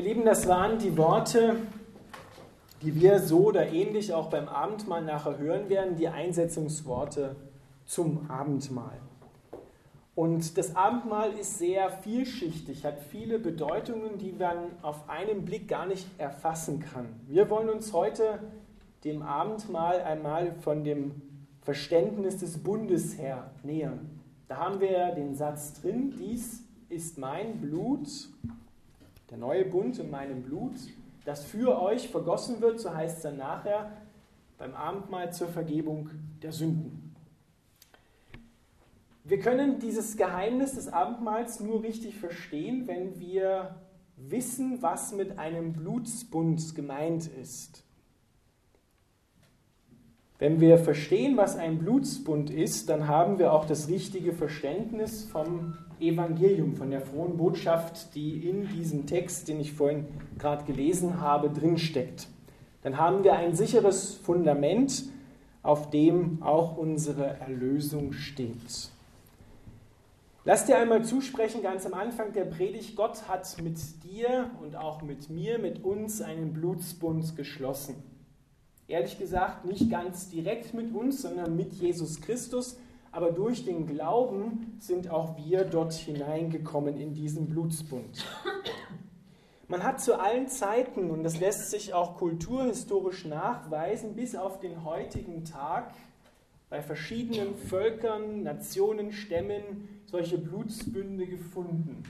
Ihr Lieben, das waren die Worte, die wir so oder ähnlich auch beim Abendmahl nachher hören werden, die Einsetzungsworte zum Abendmahl. Und das Abendmahl ist sehr vielschichtig, hat viele Bedeutungen, die man auf einen Blick gar nicht erfassen kann. Wir wollen uns heute dem Abendmahl einmal von dem Verständnis des Bundes her nähern. Da haben wir den Satz drin, dies ist mein Blut, der neue Bund in meinem Blut, das für euch vergossen wird, so heißt es dann nachher beim Abendmahl zur Vergebung der Sünden. Wir können dieses Geheimnis des Abendmahls nur richtig verstehen, wenn wir wissen, was mit einem Blutsbund gemeint ist. Wenn wir verstehen, was ein Blutsbund ist, dann haben wir auch das richtige Verständnis vom Evangelium, von der frohen Botschaft, die in diesem Text, den ich vorhin gerade gelesen habe, drinsteckt. Dann haben wir ein sicheres Fundament, auf dem auch unsere Erlösung steht. Lass dir einmal zusprechen, ganz am Anfang der Predigt, Gott hat mit dir und auch mit mir, mit uns einen Blutsbund geschlossen ehrlich gesagt nicht ganz direkt mit uns, sondern mit Jesus Christus. Aber durch den Glauben sind auch wir dort hineingekommen in diesen Blutsbund. Man hat zu allen Zeiten, und das lässt sich auch kulturhistorisch nachweisen, bis auf den heutigen Tag bei verschiedenen Völkern, Nationen, Stämmen solche Blutsbünde gefunden,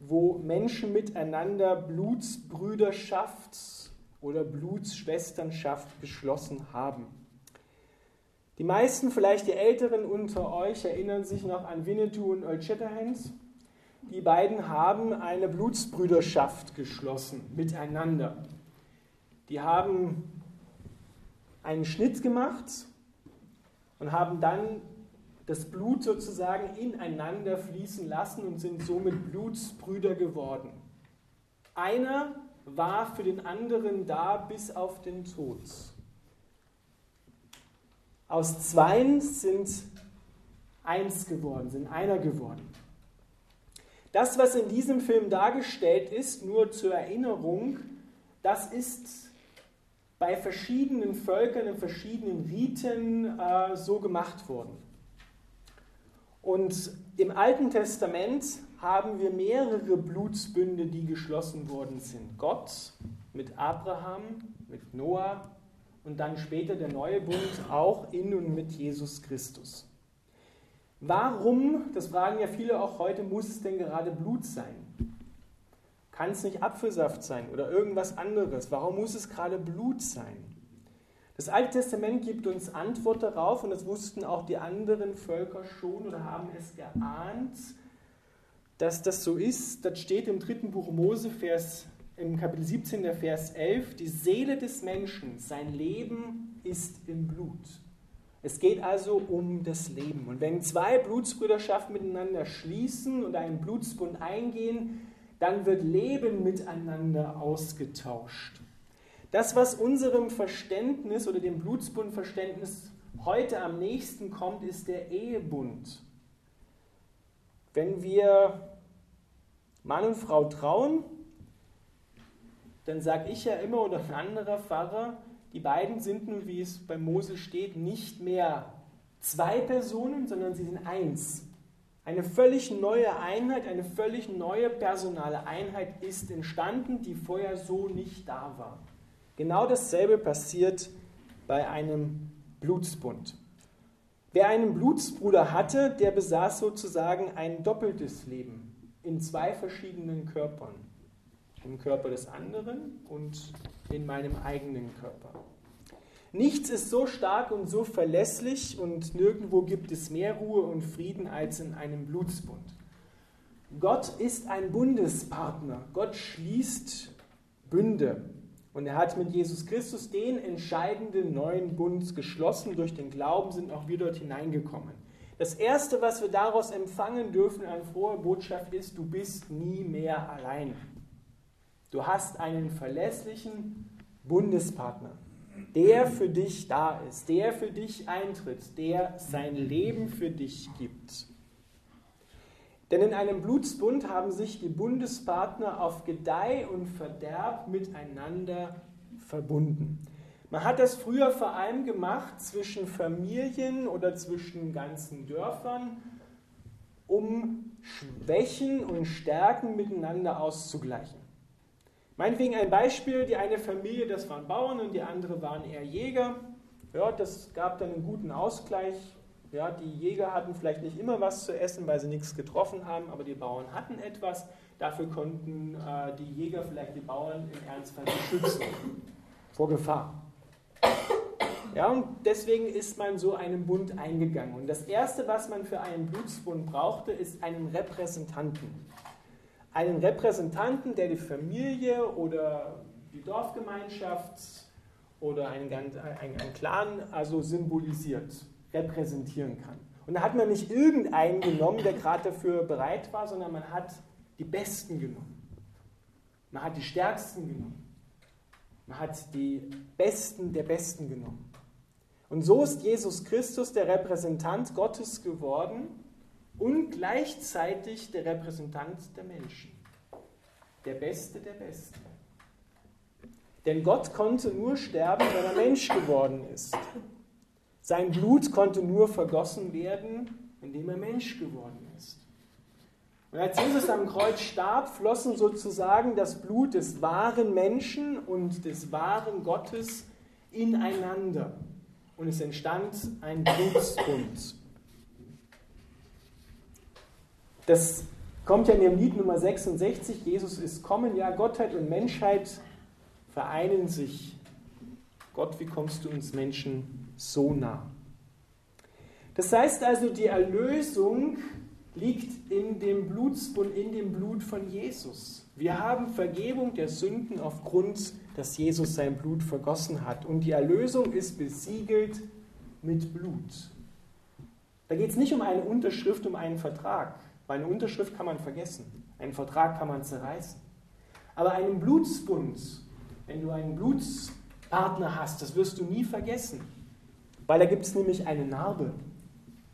wo Menschen miteinander Blutsbrüderschaft oder Blutsschwesternschaft geschlossen haben. Die meisten, vielleicht die Älteren unter euch, erinnern sich noch an Winnetou und Earl Shatterhand. Die beiden haben eine Blutsbrüderschaft geschlossen miteinander. Die haben einen Schnitt gemacht und haben dann das Blut sozusagen ineinander fließen lassen und sind somit Blutsbrüder geworden. Einer war für den anderen da bis auf den Tod. Aus Zweien sind eins geworden, sind einer geworden. Das, was in diesem Film dargestellt ist, nur zur Erinnerung, das ist bei verschiedenen Völkern in verschiedenen Riten äh, so gemacht worden. Und im Alten Testament haben wir mehrere Blutsbünde, die geschlossen worden sind. Gott mit Abraham, mit Noah und dann später der neue Bund auch in und mit Jesus Christus. Warum, das fragen ja viele auch heute, muss es denn gerade Blut sein? Kann es nicht Apfelsaft sein oder irgendwas anderes? Warum muss es gerade Blut sein? Das Alte Testament gibt uns Antwort darauf und das wussten auch die anderen Völker schon oder haben es geahnt dass das so ist, das steht im dritten Buch Mose, Vers, im Kapitel 17, der Vers 11, die Seele des Menschen, sein Leben ist im Blut. Es geht also um das Leben. Und wenn zwei Blutsbrüderschaften miteinander schließen und einen Blutsbund eingehen, dann wird Leben miteinander ausgetauscht. Das, was unserem Verständnis oder dem Blutsbundverständnis heute am nächsten kommt, ist der Ehebund. Wenn wir Mann und Frau trauen, dann sage ich ja immer oder ein anderer Pfarrer, die beiden sind nun, wie es bei Mose steht, nicht mehr zwei Personen, sondern sie sind eins. Eine völlig neue Einheit, eine völlig neue personale Einheit ist entstanden, die vorher so nicht da war. Genau dasselbe passiert bei einem Blutsbund. Wer einen Blutsbruder hatte, der besaß sozusagen ein doppeltes Leben in zwei verschiedenen Körpern. Im Körper des anderen und in meinem eigenen Körper. Nichts ist so stark und so verlässlich und nirgendwo gibt es mehr Ruhe und Frieden als in einem Blutsbund. Gott ist ein Bundespartner. Gott schließt Bünde. Und er hat mit Jesus Christus den entscheidenden neuen Bund geschlossen. Durch den Glauben sind auch wir dort hineingekommen. Das Erste, was wir daraus empfangen dürfen an frohe Botschaft ist, du bist nie mehr allein. Du hast einen verlässlichen Bundespartner, der für dich da ist, der für dich eintritt, der sein Leben für dich gibt. Denn in einem Blutsbund haben sich die Bundespartner auf Gedeih und Verderb miteinander verbunden. Man hat das früher vor allem gemacht zwischen Familien oder zwischen ganzen Dörfern, um Schwächen und Stärken miteinander auszugleichen. Meinetwegen ein Beispiel, die eine Familie, das waren Bauern und die andere waren eher Jäger. Ja, das gab dann einen guten Ausgleich. Ja, die Jäger hatten vielleicht nicht immer was zu essen, weil sie nichts getroffen haben, aber die Bauern hatten etwas. Dafür konnten äh, die Jäger vielleicht die Bauern im Ernstfall beschützen vor Gefahr. Ja, und deswegen ist man so einen Bund eingegangen. Und das Erste, was man für einen Blutsbund brauchte, ist einen Repräsentanten. Einen Repräsentanten, der die Familie oder die Dorfgemeinschaft oder einen, einen, einen Clan also symbolisiert repräsentieren kann. Und da hat man nicht irgendeinen genommen, der gerade dafür bereit war, sondern man hat die Besten genommen. Man hat die Stärksten genommen. Man hat die Besten der Besten genommen. Und so ist Jesus Christus der Repräsentant Gottes geworden und gleichzeitig der Repräsentant der Menschen. Der Beste der Besten. Denn Gott konnte nur sterben, wenn er Mensch geworden ist. Sein Blut konnte nur vergossen werden, indem er Mensch geworden ist. Und als Jesus am Kreuz starb, flossen sozusagen das Blut des wahren Menschen und des wahren Gottes ineinander. Und es entstand ein Blutsbund. Das kommt ja in dem Lied Nummer 66, Jesus ist kommen, ja, Gottheit und Menschheit vereinen sich. Gott, wie kommst du uns Menschen so nah. Das heißt also, die Erlösung liegt in dem Blutsbund, in dem Blut von Jesus. Wir haben Vergebung der Sünden aufgrund, dass Jesus sein Blut vergossen hat. Und die Erlösung ist besiegelt mit Blut. Da geht es nicht um eine Unterschrift, um einen Vertrag. Weil eine Unterschrift kann man vergessen. Einen Vertrag kann man zerreißen. Aber einen Blutsbund, wenn du einen Blutspartner hast, das wirst du nie vergessen. Weil da gibt es nämlich eine Narbe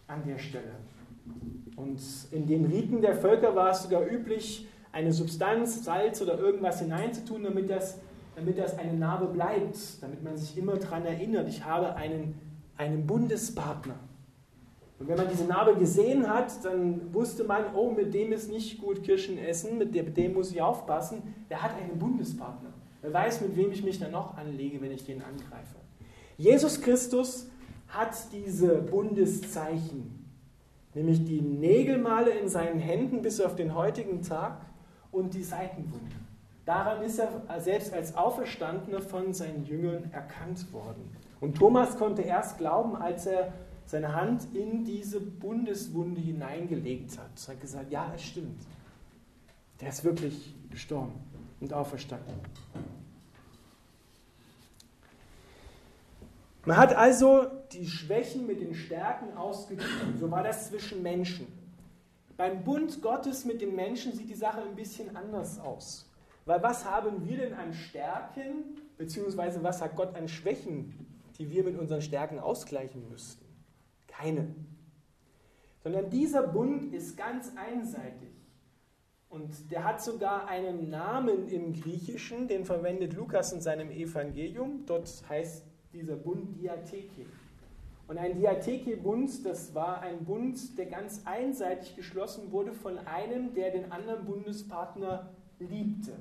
an der Stelle. Und in den Riten der Völker war es sogar üblich, eine Substanz, Salz oder irgendwas hineinzutun, damit das, damit das eine Narbe bleibt, damit man sich immer daran erinnert, ich habe einen, einen Bundespartner. Und wenn man diese Narbe gesehen hat, dann wusste man, oh, mit dem ist nicht gut Kirschen essen, mit dem, mit dem muss ich aufpassen, der hat einen Bundespartner. Wer weiß, mit wem ich mich dann noch anlege, wenn ich den angreife. Jesus Christus hat diese Bundeszeichen, nämlich die Nägelmale in seinen Händen bis auf den heutigen Tag und die Seitenwunde. Daran ist er selbst als Auferstandener von seinen Jüngern erkannt worden. Und Thomas konnte erst glauben, als er seine Hand in diese Bundeswunde hineingelegt hat. Er hat gesagt, ja, es stimmt. Der ist wirklich gestorben und auferstanden. Man hat also die Schwächen mit den Stärken ausgeglichen. So war das zwischen Menschen. Beim Bund Gottes mit den Menschen sieht die Sache ein bisschen anders aus. Weil was haben wir denn an Stärken, beziehungsweise was hat Gott an Schwächen, die wir mit unseren Stärken ausgleichen müssten? Keine. Sondern dieser Bund ist ganz einseitig. Und der hat sogar einen Namen im Griechischen, den verwendet Lukas in seinem Evangelium. Dort heißt dieser Bund Diatheke. Und ein Diatheke-Bund, das war ein Bund, der ganz einseitig geschlossen wurde von einem, der den anderen Bundespartner liebte.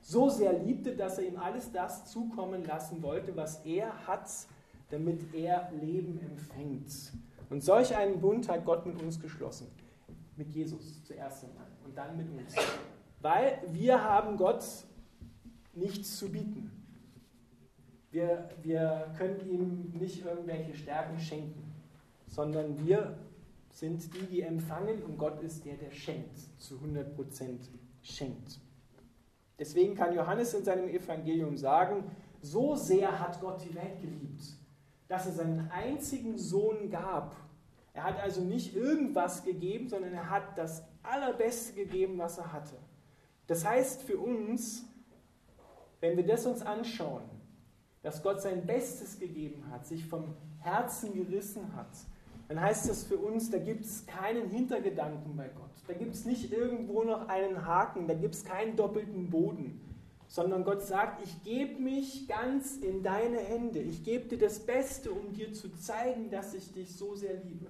So sehr liebte, dass er ihm alles das zukommen lassen wollte, was er hat, damit er Leben empfängt. Und solch einen Bund hat Gott mit uns geschlossen. Mit Jesus zuerst einmal und dann mit uns. Weil wir haben Gott nichts zu bieten. Wir, wir können ihm nicht irgendwelche Stärken schenken, sondern wir sind die, die empfangen und Gott ist der, der schenkt, zu 100% schenkt. Deswegen kann Johannes in seinem Evangelium sagen, so sehr hat Gott die Welt geliebt, dass er seinen einzigen Sohn gab. Er hat also nicht irgendwas gegeben, sondern er hat das Allerbeste gegeben, was er hatte. Das heißt für uns, wenn wir das uns anschauen, dass Gott sein Bestes gegeben hat, sich vom Herzen gerissen hat, dann heißt das für uns, da gibt es keinen Hintergedanken bei Gott. Da gibt es nicht irgendwo noch einen Haken, da gibt es keinen doppelten Boden, sondern Gott sagt, ich gebe mich ganz in deine Hände. Ich gebe dir das Beste, um dir zu zeigen, dass ich dich so sehr liebe.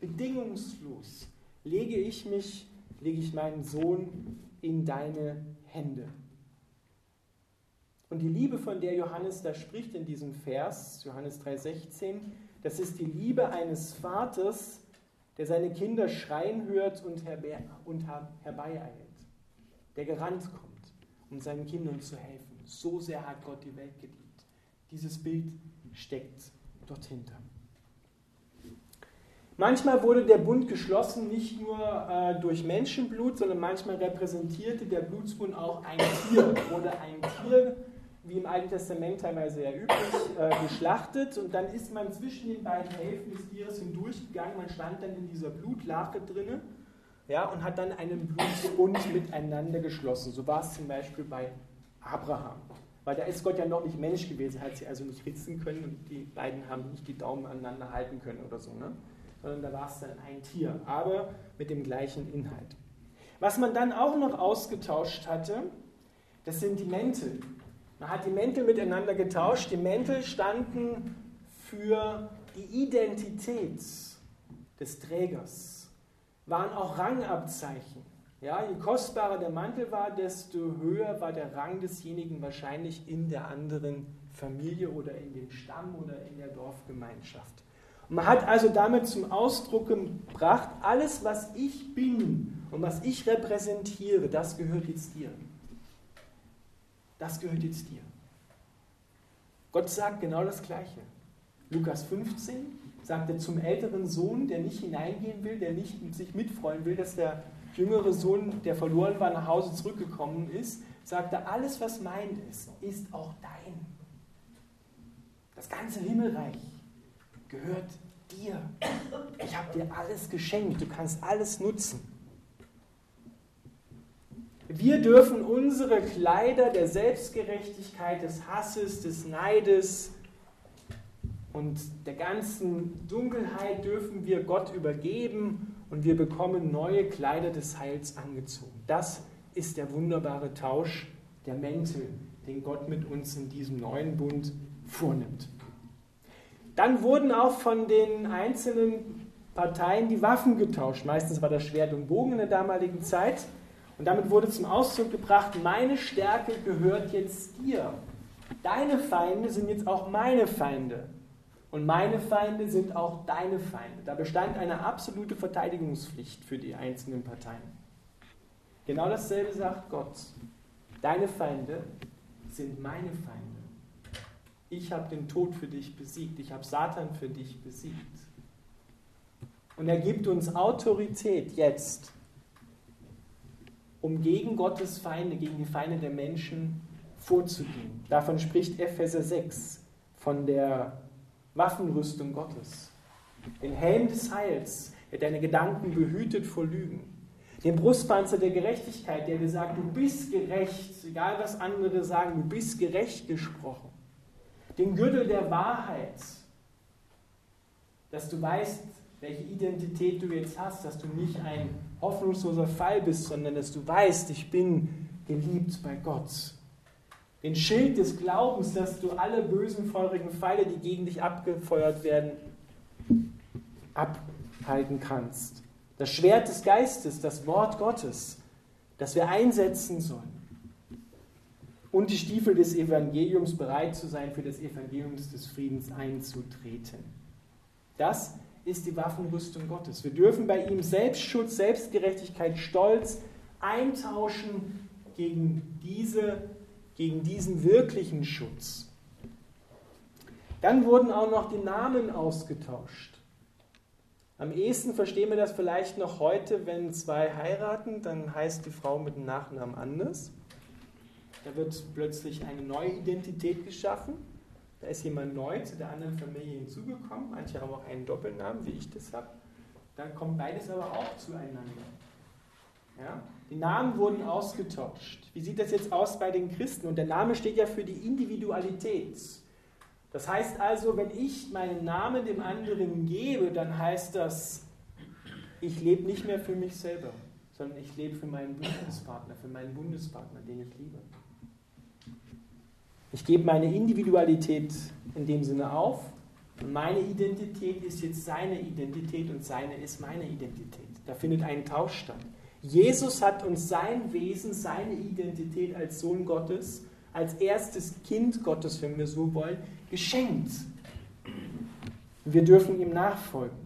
Bedingungslos lege ich mich, lege ich meinen Sohn in deine Hände. Und die Liebe, von der Johannes da spricht in diesem Vers, Johannes 3,16, das ist die Liebe eines Vaters, der seine Kinder schreien hört und, herbe und herbeieilt, der gerannt kommt, um seinen Kindern zu helfen. So sehr hat Gott die Welt geliebt. Dieses Bild steckt dort hinter. Manchmal wurde der Bund geschlossen nicht nur äh, durch Menschenblut, sondern manchmal repräsentierte der Blutsbund auch ein Tier oder ein Tier wie im Alten Testament teilweise ja üblich, äh, geschlachtet und dann ist man zwischen den beiden Hälften des Tieres hindurchgegangen, man stand dann in dieser Blutlache drinne ja, und hat dann einen Blutbund miteinander geschlossen. So war es zum Beispiel bei Abraham. Weil da ist Gott ja noch nicht Mensch gewesen, hat sie also nicht ritzen können und die beiden haben nicht die Daumen aneinander halten können oder so, ne? sondern da war es dann ein Tier, aber mit dem gleichen Inhalt. Was man dann auch noch ausgetauscht hatte, das sind die Mäntel. Man hat die Mäntel miteinander getauscht. Die Mäntel standen für die Identität des Trägers, waren auch Rangabzeichen. Ja, je kostbarer der Mantel war, desto höher war der Rang desjenigen wahrscheinlich in der anderen Familie oder in dem Stamm oder in der Dorfgemeinschaft. Man hat also damit zum Ausdruck gebracht, alles, was ich bin und was ich repräsentiere, das gehört jetzt dir das gehört jetzt dir. Gott sagt genau das Gleiche. Lukas 15 sagt er zum älteren Sohn, der nicht hineingehen will, der nicht mit sich mitfreuen will, dass der jüngere Sohn, der verloren war, nach Hause zurückgekommen ist, sagt er, alles, was mein ist, ist auch dein. Das ganze Himmelreich gehört dir. Ich habe dir alles geschenkt, du kannst alles nutzen. Wir dürfen unsere Kleider der Selbstgerechtigkeit, des Hasses, des Neides und der ganzen Dunkelheit dürfen wir Gott übergeben und wir bekommen neue Kleider des Heils angezogen. Das ist der wunderbare Tausch der Mäntel, den Gott mit uns in diesem neuen Bund vornimmt. Dann wurden auch von den einzelnen Parteien die Waffen getauscht. Meistens war das Schwert und Bogen in der damaligen Zeit. Und damit wurde zum Ausdruck gebracht, meine Stärke gehört jetzt dir. Deine Feinde sind jetzt auch meine Feinde. Und meine Feinde sind auch deine Feinde. Da bestand eine absolute Verteidigungspflicht für die einzelnen Parteien. Genau dasselbe sagt Gott. Deine Feinde sind meine Feinde. Ich habe den Tod für dich besiegt. Ich habe Satan für dich besiegt. Und er gibt uns Autorität jetzt um gegen Gottes Feinde, gegen die Feinde der Menschen vorzugehen. Davon spricht Epheser 6, von der Waffenrüstung Gottes. Den Helm des Heils, der deine Gedanken behütet vor Lügen. Den Brustpanzer der Gerechtigkeit, der dir sagt, du bist gerecht, egal was andere sagen, du bist gerecht gesprochen. Den Gürtel der Wahrheit, dass du weißt, welche Identität du jetzt hast, dass du nicht ein hoffnungsloser Fall bist, sondern dass du weißt, ich bin geliebt bei Gott. Den Schild des Glaubens, dass du alle bösen, feurigen Pfeile, die gegen dich abgefeuert werden, abhalten kannst. Das Schwert des Geistes, das Wort Gottes, das wir einsetzen sollen. Und die Stiefel des Evangeliums bereit zu sein, für das Evangelium des Friedens einzutreten. Das ist die Waffenrüstung Gottes. Wir dürfen bei ihm Selbstschutz, Selbstgerechtigkeit, Stolz eintauschen gegen, diese, gegen diesen wirklichen Schutz. Dann wurden auch noch die Namen ausgetauscht. Am ehesten verstehen wir das vielleicht noch heute, wenn zwei heiraten, dann heißt die Frau mit dem Nachnamen anders. Da wird plötzlich eine neue Identität geschaffen. Da ist jemand neu zu der anderen Familie hinzugekommen. Manche haben auch einen Doppelnamen, wie ich das habe. Dann kommt beides aber auch zueinander. Ja? Die Namen wurden ausgetauscht. Wie sieht das jetzt aus bei den Christen? Und der Name steht ja für die Individualität. Das heißt also, wenn ich meinen Namen dem anderen gebe, dann heißt das, ich lebe nicht mehr für mich selber, sondern ich lebe für meinen Bündnispartner, für meinen Bundespartner, den ich liebe. Ich gebe meine Individualität in dem Sinne auf meine Identität ist jetzt seine Identität und seine ist meine Identität. Da findet ein Tausch statt. Jesus hat uns sein Wesen, seine Identität als Sohn Gottes, als erstes Kind Gottes, wenn wir so wollen, geschenkt. Wir dürfen ihm nachfolgen.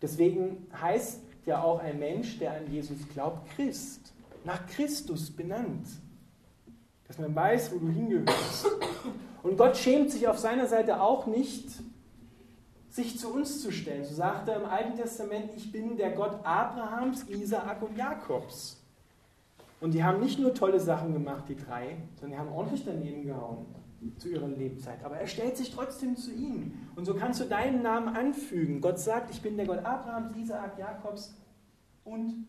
Deswegen heißt ja auch ein Mensch, der an Jesus glaubt, Christ, nach Christus benannt. Dass man weiß, wo du hingehörst. Und Gott schämt sich auf seiner Seite auch nicht, sich zu uns zu stellen. So sagt er im Alten Testament, ich bin der Gott Abrahams, Isaak und Jakobs. Und die haben nicht nur tolle Sachen gemacht, die drei, sondern die haben ordentlich daneben gehauen zu ihrer Lebzeit. Aber er stellt sich trotzdem zu ihnen. Und so kannst du deinen Namen anfügen. Gott sagt, ich bin der Gott Abrahams, Isaak, Jakobs. Und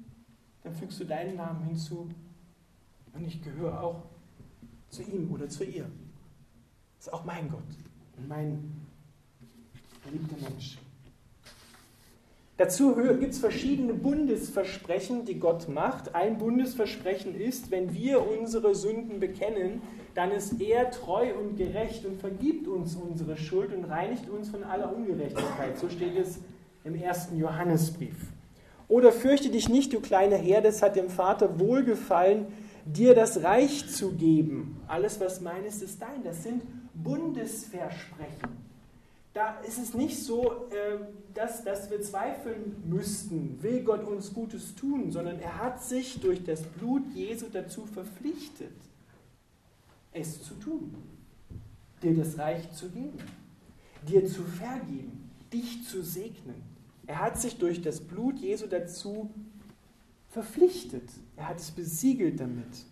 dann fügst du deinen Namen hinzu. Und ich gehöre auch zu ihm oder zu ihr. Das ist auch mein Gott und mein geliebter Mensch. Dazu gibt es verschiedene Bundesversprechen, die Gott macht. Ein Bundesversprechen ist, wenn wir unsere Sünden bekennen, dann ist er treu und gerecht und vergibt uns unsere Schuld und reinigt uns von aller Ungerechtigkeit. So steht es im ersten Johannesbrief. Oder fürchte dich nicht, du kleine Herde, es hat dem Vater wohlgefallen, dir das Reich zu geben. Alles, was meines, ist dein. Das sind Bundesversprechen da ist es nicht so, ähm, dass, dass wir zweifeln müssten, will Gott uns Gutes tun, sondern er hat sich durch das Blut Jesu dazu verpflichtet, es zu tun, dir das Reich zu geben, dir zu vergeben, dich zu segnen. Er hat sich durch das Blut Jesu dazu verpflichtet. Er hat es besiegelt damit.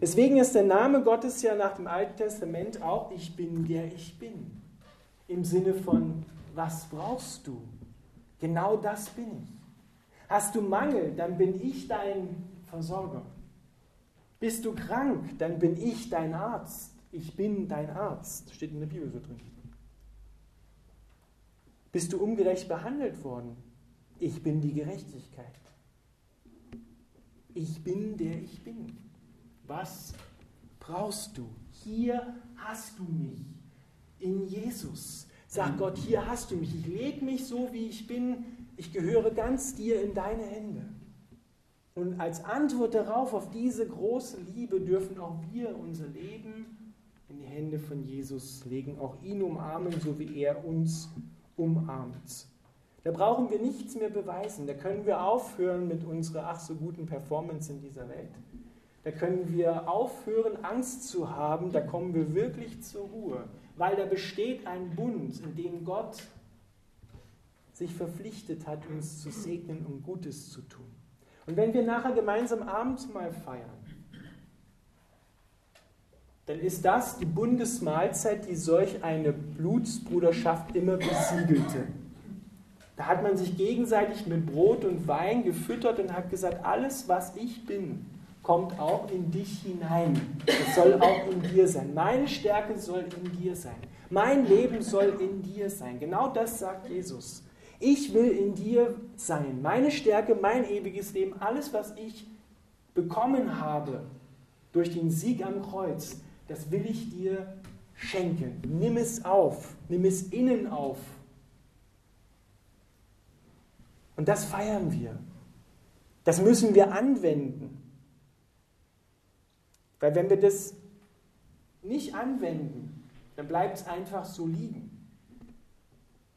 Deswegen ist der Name Gottes ja nach dem Alten Testament auch Ich bin der ich bin im Sinne von, was brauchst du? Genau das bin ich. Hast du Mangel, dann bin ich dein Versorger. Bist du krank, dann bin ich dein Arzt. Ich bin dein Arzt. Steht in der Bibel so drin. Bist du ungerecht behandelt worden? Ich bin die Gerechtigkeit. Ich bin der ich bin. Was brauchst du? Hier hast du mich in Jesus. Sagt Gott, hier hast du mich, ich lebe mich so, wie ich bin, ich gehöre ganz dir in deine Hände. Und als Antwort darauf, auf diese große Liebe, dürfen auch wir unser Leben in die Hände von Jesus legen, auch ihn umarmen, so wie er uns umarmt. Da brauchen wir nichts mehr beweisen, da können wir aufhören mit unserer ach so guten Performance in dieser Welt. Da können wir aufhören, Angst zu haben, da kommen wir wirklich zur Ruhe weil da besteht ein Bund, in dem Gott sich verpflichtet hat, uns zu segnen und Gutes zu tun. Und wenn wir nachher gemeinsam Abendmahl feiern, dann ist das die Bundesmahlzeit, die solch eine Blutsbruderschaft immer besiegelte. Da hat man sich gegenseitig mit Brot und Wein gefüttert und hat gesagt, alles, was ich bin, kommt auch in dich hinein. Es soll auch in dir sein. Meine Stärke soll in dir sein. Mein Leben soll in dir sein. Genau das sagt Jesus. Ich will in dir sein. Meine Stärke, mein ewiges Leben, alles, was ich bekommen habe durch den Sieg am Kreuz, das will ich dir schenken. Nimm es auf. Nimm es innen auf. Und das feiern wir. Das müssen wir anwenden. Weil wenn wir das nicht anwenden, dann bleibt es einfach so liegen.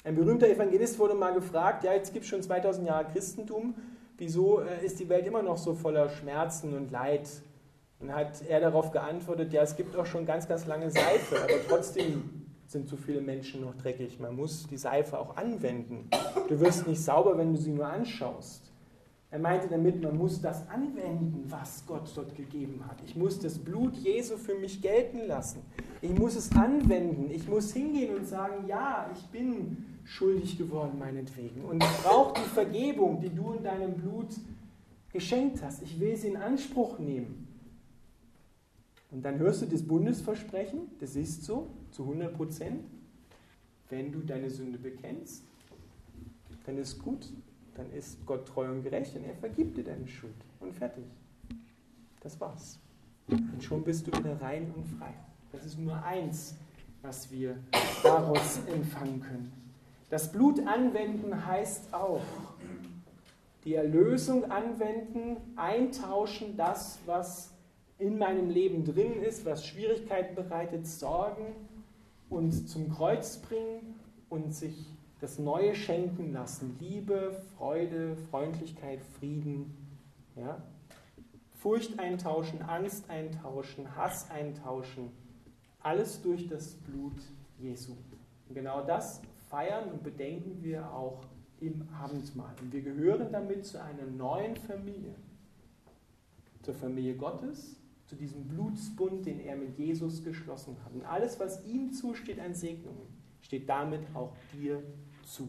Ein berühmter Evangelist wurde mal gefragt, ja, jetzt gibt es schon 2000 Jahre Christentum, wieso äh, ist die Welt immer noch so voller Schmerzen und Leid? Und hat er darauf geantwortet, ja, es gibt auch schon ganz, ganz lange Seife, aber trotzdem sind so viele Menschen noch dreckig. Man muss die Seife auch anwenden. Du wirst nicht sauber, wenn du sie nur anschaust. Er meinte damit, man muss das anwenden, was Gott dort gegeben hat. Ich muss das Blut Jesu für mich gelten lassen. Ich muss es anwenden. Ich muss hingehen und sagen, ja, ich bin schuldig geworden meinetwegen. Und ich brauche die Vergebung, die du in deinem Blut geschenkt hast. Ich will sie in Anspruch nehmen. Und dann hörst du das Bundesversprechen, das ist so, zu 100 Prozent. Wenn du deine Sünde bekennst, dann ist gut, dann ist Gott treu und gerecht und er vergibt dir deine Schuld. Und fertig. Das war's. Und schon bist du wieder rein und frei. Das ist nur eins, was wir daraus empfangen können. Das Blut anwenden heißt auch, die Erlösung anwenden, eintauschen, das, was in meinem Leben drin ist, was Schwierigkeiten bereitet, Sorgen und zum Kreuz bringen und sich das Neue schenken lassen. Liebe, Freude, Freundlichkeit, Frieden. Ja? Furcht eintauschen, Angst eintauschen, Hass eintauschen. Alles durch das Blut Jesu. Und genau das feiern und bedenken wir auch im Abendmahl. Und wir gehören damit zu einer neuen Familie. Zur Familie Gottes, zu diesem Blutsbund, den er mit Jesus geschlossen hat. Und alles, was ihm zusteht an Segnungen, steht damit auch dir zu.